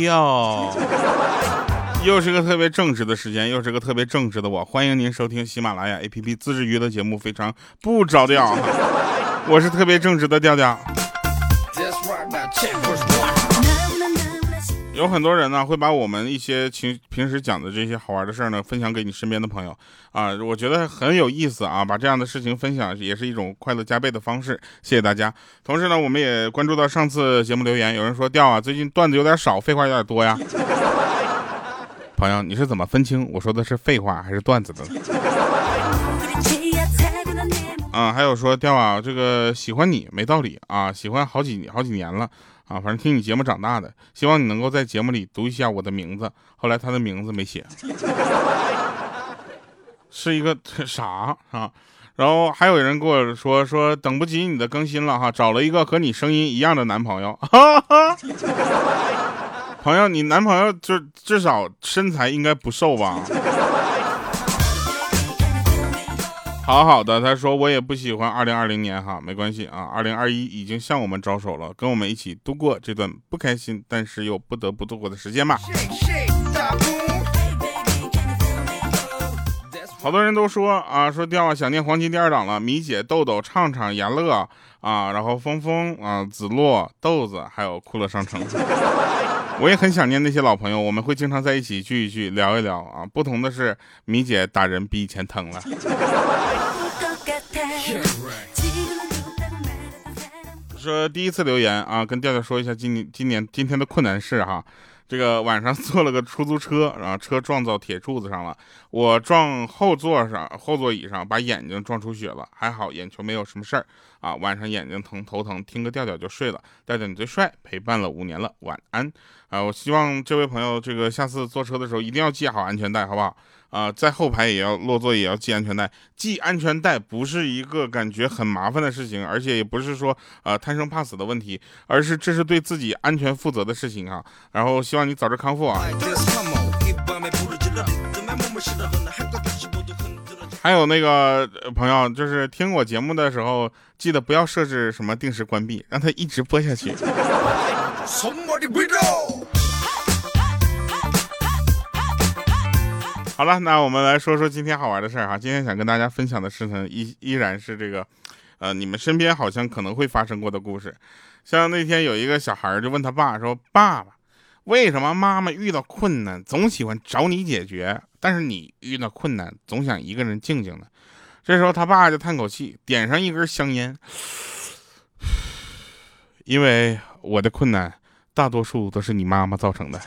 调。又是个特别正直的时间，又是个特别正直的我。欢迎您收听喜马拉雅 APP 自制娱乐节目，非常不着调。我是特别正直的调调。有很多人呢会把我们一些情平时讲的这些好玩的事儿呢分享给你身边的朋友啊，我觉得很有意思啊，把这样的事情分享也是一种快乐加倍的方式。谢谢大家。同时呢，我们也关注到上次节目留言，有人说调啊，最近段子有点少，废话有点多呀。朋友，你是怎么分清我说的是废话还是段子的？啊，还有说调啊，这个喜欢你没道理啊，喜欢好几好几年了啊，反正听你节目长大的，希望你能够在节目里读一下我的名字。后来他的名字没写，是一个 啥啊？然后还有人跟我说说等不及你的更新了哈，找了一个和你声音一样的男朋友。朋友，你男朋友就至少身材应该不瘦吧？好好的，他说我也不喜欢二零二零年哈，没关系啊，二零二一已经向我们招手了，跟我们一起度过这段不开心但是又不得不度过的时间吧。好多人都说啊，说掉啊，想念黄金第二档了，米姐、豆豆、畅畅、严乐啊，然后峰峰啊、子洛、豆子，还有酷乐商城。我也很想念那些老朋友，我们会经常在一起聚一聚，聊一聊啊。不同的是，米姐打人比以前疼了。说第一次留言啊，跟调调说一下今年今年今天的困难事哈。这个晚上坐了个出租车，然后车撞到铁柱子上了，我撞后座上后座椅上，把眼睛撞出血了，还好眼球没有什么事儿啊。晚上眼睛疼头疼，听个调调就睡了。调调你最帅，陪伴了五年了，晚安啊！我希望这位朋友这个下次坐车的时候一定要系好安全带，好不好？啊，在后排也要落座，也要系安全带。系安全带不是一个感觉很麻烦的事情，而且也不是说呃贪生怕死的问题，而是这是对自己安全负责的事情啊。然后希望你早日康复啊。还有那个朋友，就是听我节目的时候，记得不要设置什么定时关闭，让它一直播下去。好了，那我们来说说今天好玩的事儿哈。今天想跟大家分享的事情依依然是这个，呃，你们身边好像可能会发生过的故事。像那天有一个小孩就问他爸说：“爸爸，为什么妈妈遇到困难总喜欢找你解决，但是你遇到困难总想一个人静静的？”这时候他爸就叹口气，点上一根香烟，因为我的困难大多数都是你妈妈造成的。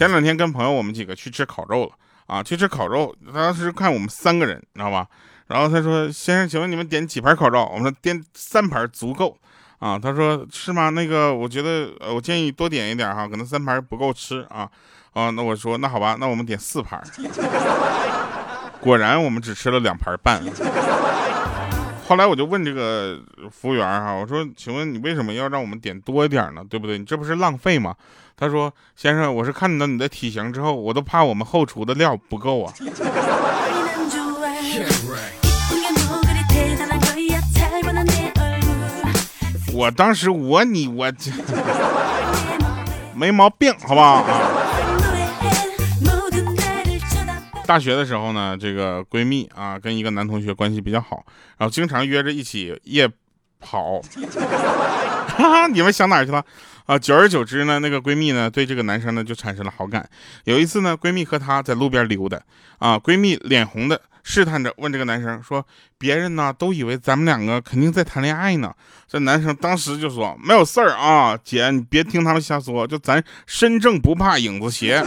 前两天跟朋友我们几个去吃烤肉了啊，去吃烤肉，当时看我们三个人，你知道吧？然后他说：“先生，请问你们点几盘烤肉？”我们说：“点三盘足够。”啊，他说：“是吗？那个，我觉得，呃，我建议多点一点哈，可能三盘不够吃啊。”啊，那我说：“那好吧，那我们点四盘。”果然，我们只吃了两盘半。后来我就问这个服务员哈，我说：“请问你为什么要让我们点多一点呢？对不对？你这不是浪费吗？”他说：“先生，我是看到你的体型之后，我都怕我们后厨的料不够啊。”我当时我你我这 没毛病，好不好？大学的时候呢，这个闺蜜啊，跟一个男同学关系比较好，然后经常约着一起夜跑。你们想哪去了？啊，久而久之呢，那个闺蜜呢，对这个男生呢就产生了好感。有一次呢，闺蜜和他在路边溜达，啊，闺蜜脸红的试探着问这个男生说：“别人呢都以为咱们两个肯定在谈恋爱呢。”这男生当时就说：“没有事儿啊，姐，你别听他们瞎说，就咱身正不怕影子斜。”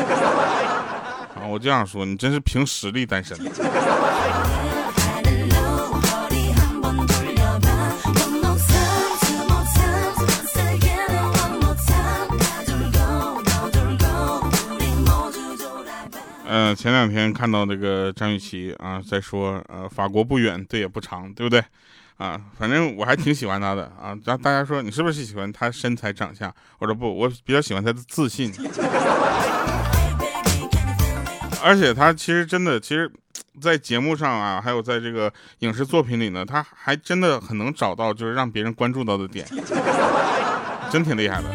我这样说，你真是凭实力单身。嗯，前两天看到那个张雨绮啊，在说，呃，法国不远，对也不长，对不对？啊，反正我还挺喜欢她的啊。然后大家说你是不是喜欢她身材长相？我说不，我比较喜欢她的自信。而且他其实真的，其实，在节目上啊，还有在这个影视作品里呢，他还真的很能找到就是让别人关注到的点。真挺厉害的，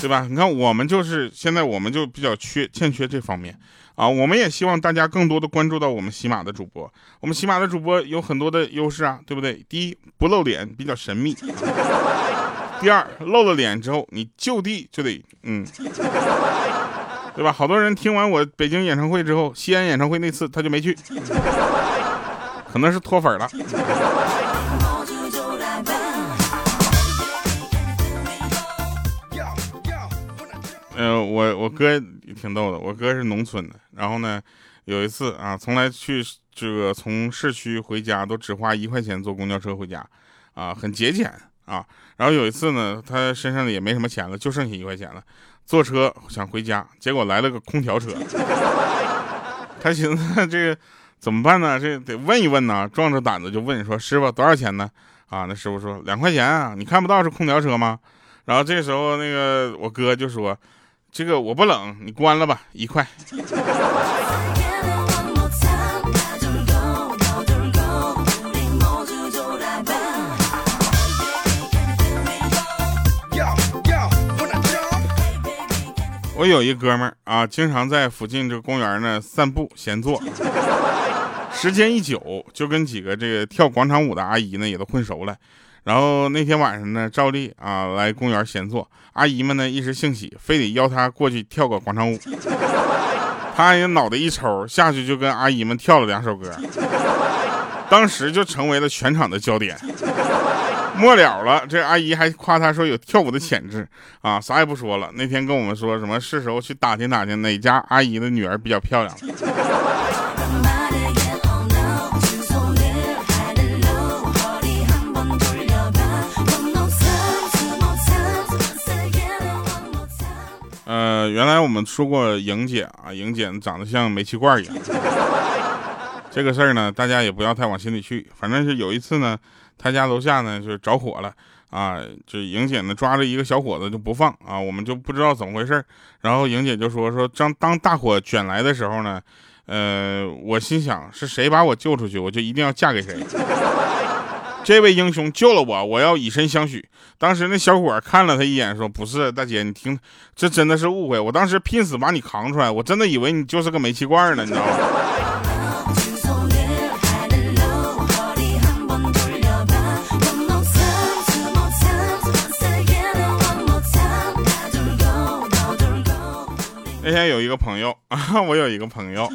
对吧？你看我们就是现在我们就比较缺欠缺这方面啊，我们也希望大家更多的关注到我们喜马的主播，我们喜马的主播有很多的优势啊，对不对？第一不露脸，比较神秘；第二露了脸之后，你就地就得嗯。对吧？好多人听完我北京演唱会之后，西安演唱会那次他就没去，可能是脱粉了。呃，我我哥挺逗的，我哥是农村的，然后呢，有一次啊，从来去这个从市区回家都只花一块钱坐公交车回家，啊，很节俭啊。然后有一次呢，他身上也没什么钱了，就剩下一块钱了。坐车想回家，结果来了个空调车。他寻思这个怎么办呢？这得问一问呢。壮着胆子就问说：“师傅多少钱呢？”啊，那师傅说：“两块钱啊，你看不到是空调车吗？”然后这时候那个我哥就说：“这个我不冷，你关了吧，一块。”我有一哥们儿啊，经常在附近这个公园呢散步闲坐，时间一久，就跟几个这个跳广场舞的阿姨呢也都混熟了。然后那天晚上呢，照例啊来公园闲坐，阿姨们呢一时兴起，非得邀他过去跳个广场舞。他也脑袋一抽，下去就跟阿姨们跳了两首歌，当时就成为了全场的焦点。末了了，这阿姨还夸他说有跳舞的潜质啊，啥也不说了。那天跟我们说什么，是时候去打听打听哪家阿姨的女儿比较漂亮。呃，原来我们说过莹姐啊，莹姐长得像煤气罐一样。这个事儿呢，大家也不要太往心里去。反正是有一次呢。他家楼下呢就着火了啊，就莹姐呢抓着一个小伙子就不放啊，我们就不知道怎么回事然后莹姐就说说当当大火卷来的时候呢，呃，我心想是谁把我救出去，我就一定要嫁给谁。这位英雄救了我，我要以身相许。当时那小伙看了他一眼，说不是大姐，你听，这真的是误会。我当时拼死把你扛出来，我真的以为你就是个煤气罐呢，你知道吗？那天有一个朋友啊，我有一个朋友，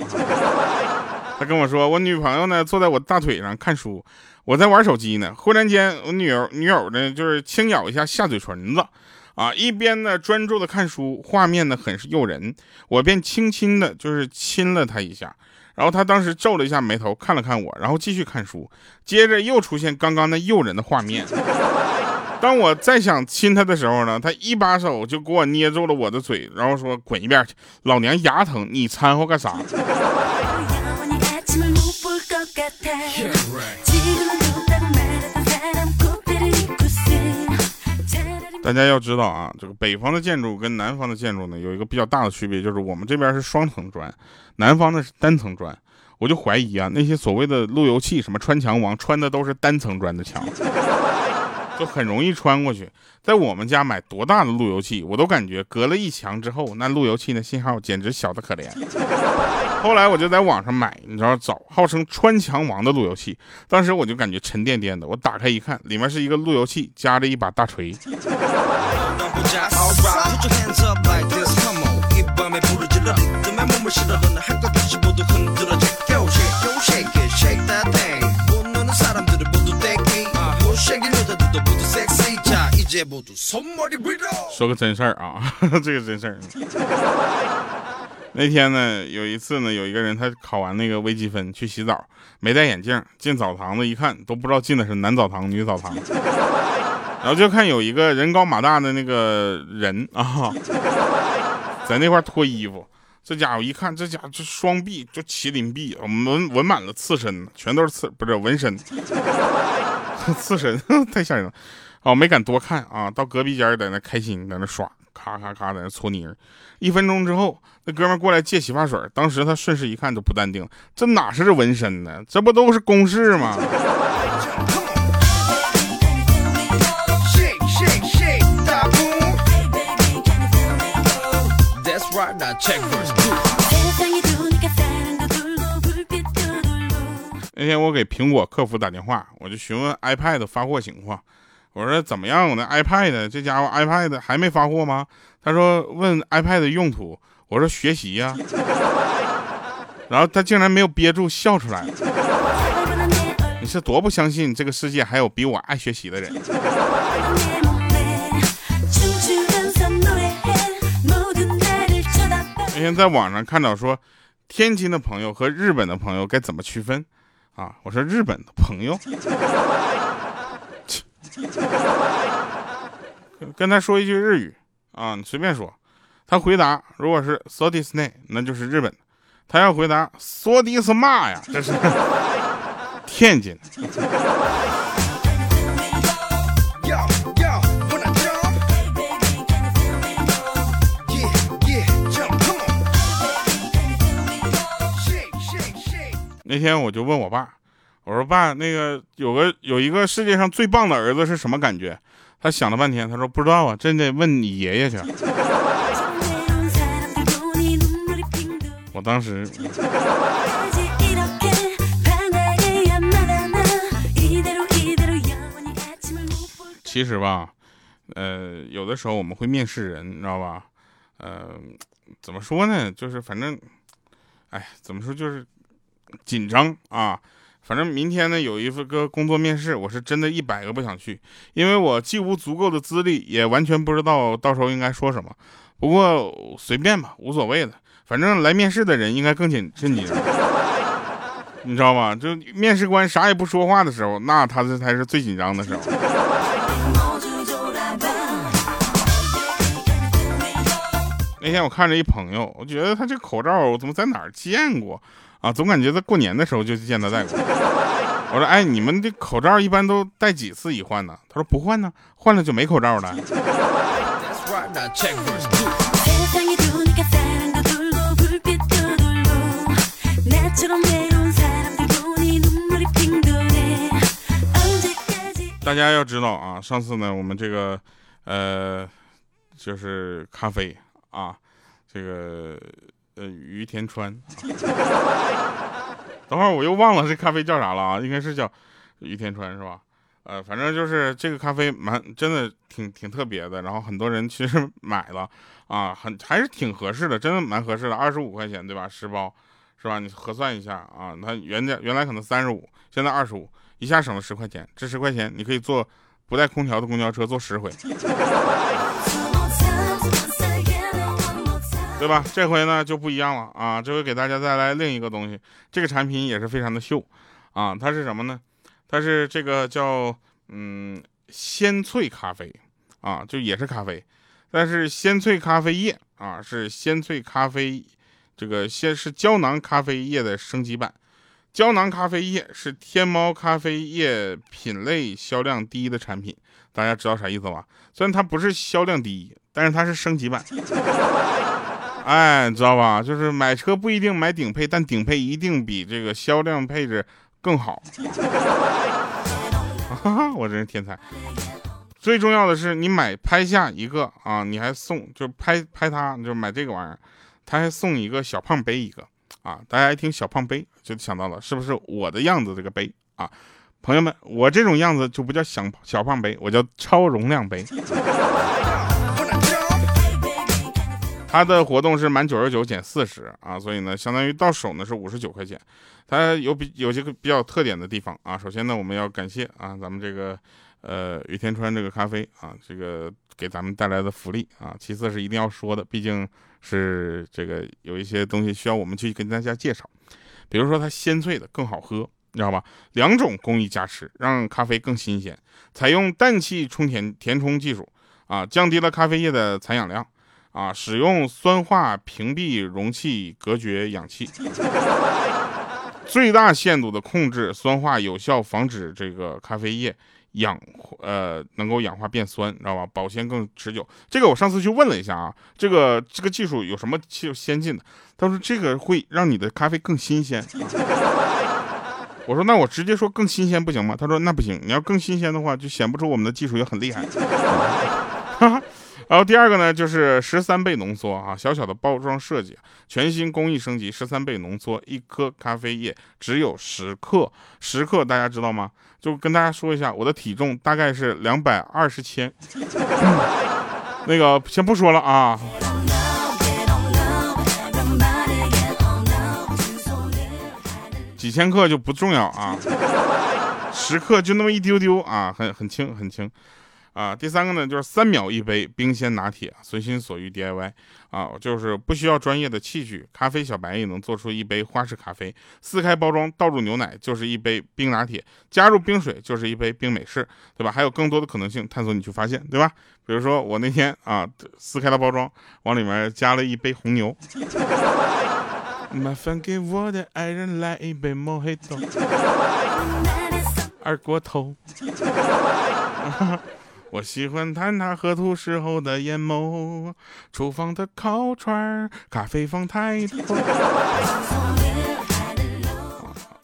他跟我说，我女朋友呢坐在我大腿上看书，我在玩手机呢，忽然间我女友女友呢就是轻咬一下下嘴唇子，啊，一边呢专注的看书，画面呢很是诱人，我便轻轻的就是亲了她一下，然后她当时皱了一下眉头，看了看我，然后继续看书，接着又出现刚刚那诱人的画面。当我再想亲他的时候呢，他一把手就给我捏住了我的嘴，然后说：“滚一边去，老娘牙疼，你掺和干啥？” 大家要知道啊，这个北方的建筑跟南方的建筑呢，有一个比较大的区别，就是我们这边是双层砖，南方的是单层砖。我就怀疑啊，那些所谓的路由器，什么穿墙王，穿的都是单层砖的墙。就很容易穿过去，在我们家买多大的路由器，我都感觉隔了一墙之后，那路由器的信号简直小的可怜。后来我就在网上买，你知道找号称穿墙王的路由器，当时我就感觉沉甸甸的，我打开一看，里面是一个路由器夹着一把大锤。说个真事儿啊，这个真事儿。那天呢，有一次呢，有一个人他考完那个微积分去洗澡，没戴眼镜，进澡堂子一看，都不知道进的是男澡堂女澡堂。然后就看有一个人高马大的那个人啊，在那块脱衣服。这家伙一看，这家伙这双臂就麒麟臂，纹纹满了刺身，全都是刺，不是纹身，刺身太吓人了。哦，没敢多看啊，到隔壁间在那开心，在那刷，咔咔咔在那搓泥儿。一分钟之后，那哥们过来借洗发水，当时他顺势一看就不淡定，这哪是纹身呢？这不都是公式吗？那天我给苹果客服打电话，我就询问 iPad 发货情况。我说怎么样？我那 iPad 这家伙 iPad 还没发货吗？他说问 iPad 的用途。我说学习呀。然后他竟然没有憋住笑出来。你是多不相信这个世界还有比我爱学习的人？那天在网上看到说，天津的朋友和日本的朋友该怎么区分？啊，我说日本的朋友，跟他说一句日语啊，你随便说。他回答，如果是 so this n a 那就是日本。他要回答 so this 嘛呀，这是天津。那天我就问我爸，我说爸，那个有个有一个世界上最棒的儿子是什么感觉？他想了半天，他说不知道啊，真得问你爷爷去。我当时，其实吧，呃，有的时候我们会面试人，你知道吧？呃，怎么说呢？就是反正，哎，怎么说就是。紧张啊！反正明天呢有一个工作面试，我是真的一百个不想去，因为我既无足够的资历，也完全不知道到时候应该说什么。不过随便吧，无所谓的，反正来面试的人应该更紧震惊，你知道吧？就面试官啥也不说话的时候，那他这才是最紧张的时候。那天我看着一朋友，我觉得他这口罩我怎么在哪儿见过？啊，总感觉在过年的时候就见他戴过。我说，哎，你们这口罩一般都戴几次一换呢？他说不换呢，换了就没口罩了。大家要知道啊，上次呢，我们这个呃，就是咖啡啊，这个。呃，于田川，等会儿我又忘了这咖啡叫啥了啊？应该是叫于田川是吧？呃，反正就是这个咖啡蛮真的挺挺特别的，然后很多人其实 买了啊，很还是挺合适的，真的蛮合适的，二十五块钱对吧？十包是吧？你核算一下啊，它原价原来可能三十五，现在二十五，一下省了十块钱，这十块钱你可以坐不带空调的公交车坐十回。对吧？这回呢就不一样了啊！这回给大家带来另一个东西，这个产品也是非常的秀啊！它是什么呢？它是这个叫嗯鲜萃咖啡啊，就也是咖啡，但是鲜萃咖啡液啊是鲜萃咖啡，这个先是胶囊咖啡液的升级版。胶囊咖啡液是天猫咖啡液品类销量第一的产品，大家知道啥意思吧？虽然它不是销量第一，但是它是升级版。哎，你知道吧？就是买车不一定买顶配，但顶配一定比这个销量配置更好。我真是天才！最重要的是，你买拍下一个啊，你还送，就拍拍它，就买这个玩意儿，他还送一个小胖杯一个啊。大家一听小胖杯，就想到了是不是我的样子这个杯啊？朋友们，我这种样子就不叫小小胖杯，我叫超容量杯。它的活动是满九十九减四十啊，所以呢，相当于到手呢是五十九块钱。它有比有些个比较特点的地方啊。首先呢，我们要感谢啊，咱们这个呃雨天川这个咖啡啊，这个给咱们带来的福利啊。其次是一定要说的，毕竟是这个有一些东西需要我们去跟大家介绍，比如说它鲜萃的更好喝，你知道吧？两种工艺加持，让咖啡更新鲜。采用氮气充填填充技术啊，降低了咖啡液的残氧量。啊，使用酸化屏蔽容器隔绝氧气，最大限度的控制酸化，有效防止这个咖啡液氧呃能够氧化变酸，知道吧？保鲜更持久。这个我上次去问了一下啊，这个这个技术有什么先先进的？他说这个会让你的咖啡更新鲜。我说那我直接说更新鲜不行吗？他说那不行，你要更新鲜的话，就显不出我们的技术也很厉害。然后第二个呢，就是十三倍浓缩啊，小小的包装设计，全新工艺升级，十三倍浓缩，一颗咖啡液只有十克，十克大家知道吗？就跟大家说一下，我的体重大概是两百二十千，那个先不说了啊。几千克就不重要啊，十克就那么一丢丢啊，很很轻很轻，啊，第三个呢就是三秒一杯冰鲜拿铁，随心所欲 DIY 啊，就是不需要专业的器具，咖啡小白也能做出一杯花式咖啡，撕开包装倒入牛奶就是一杯冰拿铁，加入冰水就是一杯冰美式，对吧？还有更多的可能性，探索你去发现，对吧？比如说我那天啊撕开了包装，往里面加了一杯红牛。麻烦给我的爱人来一杯莫黑豆，二锅头。我喜欢看他喝吐时候的眼眸，厨房的烤串咖啡放太多。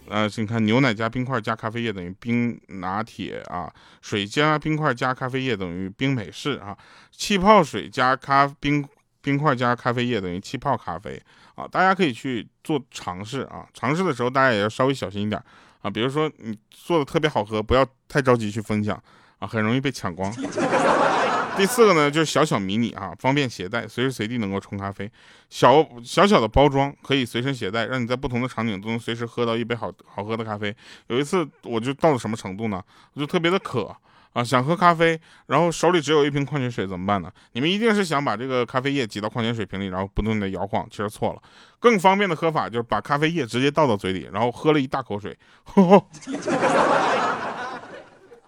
啊，请看牛奶加冰块加咖啡液等于冰拿铁啊，水加冰块加咖啡液等于冰美式啊，气泡水加咖冰。冰块加咖啡液等于气泡咖啡啊！大家可以去做尝试啊，尝试的时候大家也要稍微小心一点啊。比如说你做的特别好喝，不要太着急去分享啊，很容易被抢光。第四个呢，就是小小迷你啊，方便携带，随时随地能够冲咖啡。小小小的包装可以随身携带，让你在不同的场景都能随时喝到一杯好好喝的咖啡。有一次我就到了什么程度呢？我就特别的渴。啊，想喝咖啡，然后手里只有一瓶矿泉水，怎么办呢？你们一定是想把这个咖啡液挤到矿泉水瓶里，然后不断的摇晃，其实错了。更方便的喝法就是把咖啡液直接倒到嘴里，然后喝了一大口水。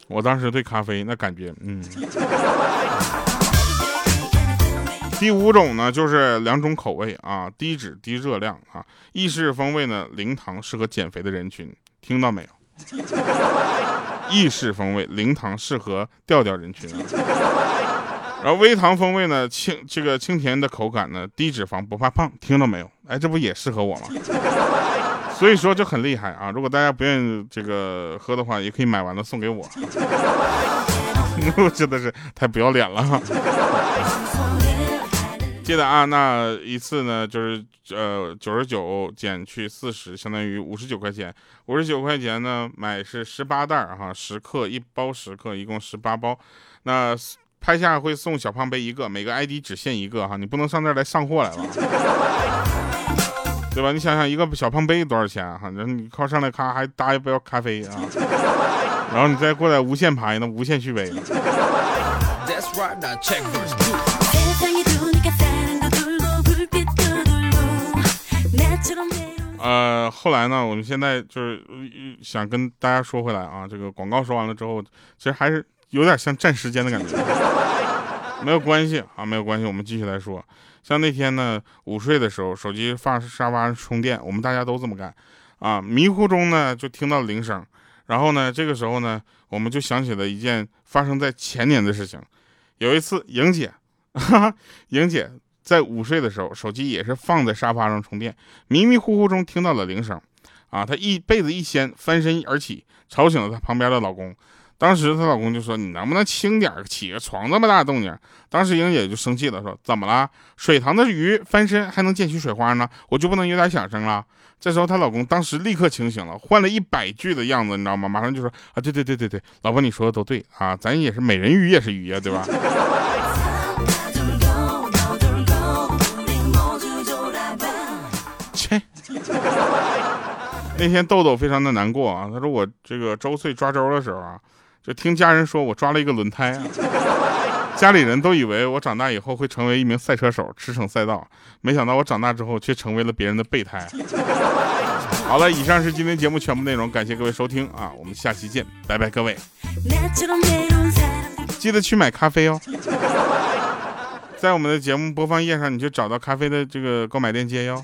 我当时对咖啡那感觉，嗯。第五种呢，就是两种口味啊，低脂低热量啊，意式风味呢，零糖，适合减肥的人群，听到没有？意式风味零糖适合调调人群，然后微糖风味呢清这个清甜的口感呢低脂肪不怕胖，听到没有？哎，这不也适合我吗？所以说就很厉害啊！如果大家不愿意这个喝的话，也可以买完了送给我。我真的是太不要脸了。记得啊，那一次呢，就是呃九十九减去四十，相当于五十九块钱。五十九块钱呢，买是十八袋哈，十克一包，十克一共十八包。那拍下会送小胖杯一个，每个 ID 只限一个哈，你不能上这儿来上货来了，对吧？你想想一个小胖杯多少钱哈？然后你靠上来咔还搭一杯咖啡啊，然后你再过来无限拍，那无限续杯。呃，后来呢，我们现在就是想跟大家说回来啊，这个广告说完了之后，其实还是有点像占时间的感觉。没有关系啊，没有关系，我们继续来说。像那天呢，午睡的时候，手机放沙发上充电，我们大家都这么干啊。迷糊中呢，就听到铃声，然后呢，这个时候呢，我们就想起了一件发生在前年的事情。有一次，莹姐，哈哈，莹姐。在午睡的时候，手机也是放在沙发上充电，迷迷糊糊中听到了铃声，啊，她一被子一掀，翻身而起，吵醒了她旁边的老公。当时她老公就说：“你能不能轻点起个床这么大动静？”当时英姐就生气了，说：“怎么了？水塘的鱼翻身还能溅起水花呢？我就不能有点响声了？”这时候她老公当时立刻清醒了，换了一百句的样子，你知道吗？马上就说：“啊，对对对对对，老婆你说的都对啊，咱也是美人鱼也是鱼呀，对吧？”切那天豆豆非常的难过啊，他说我这个周岁抓周的时候啊，就听家人说我抓了一个轮胎啊，家里人都以为我长大以后会成为一名赛车手，驰骋赛道，没想到我长大之后却成为了别人的备胎。好了，以上是今天节目全部内容，感谢各位收听啊，我们下期见，拜拜各位，记得去买咖啡哦。在我们的节目播放页上，你就找到咖啡的这个购买链接哟。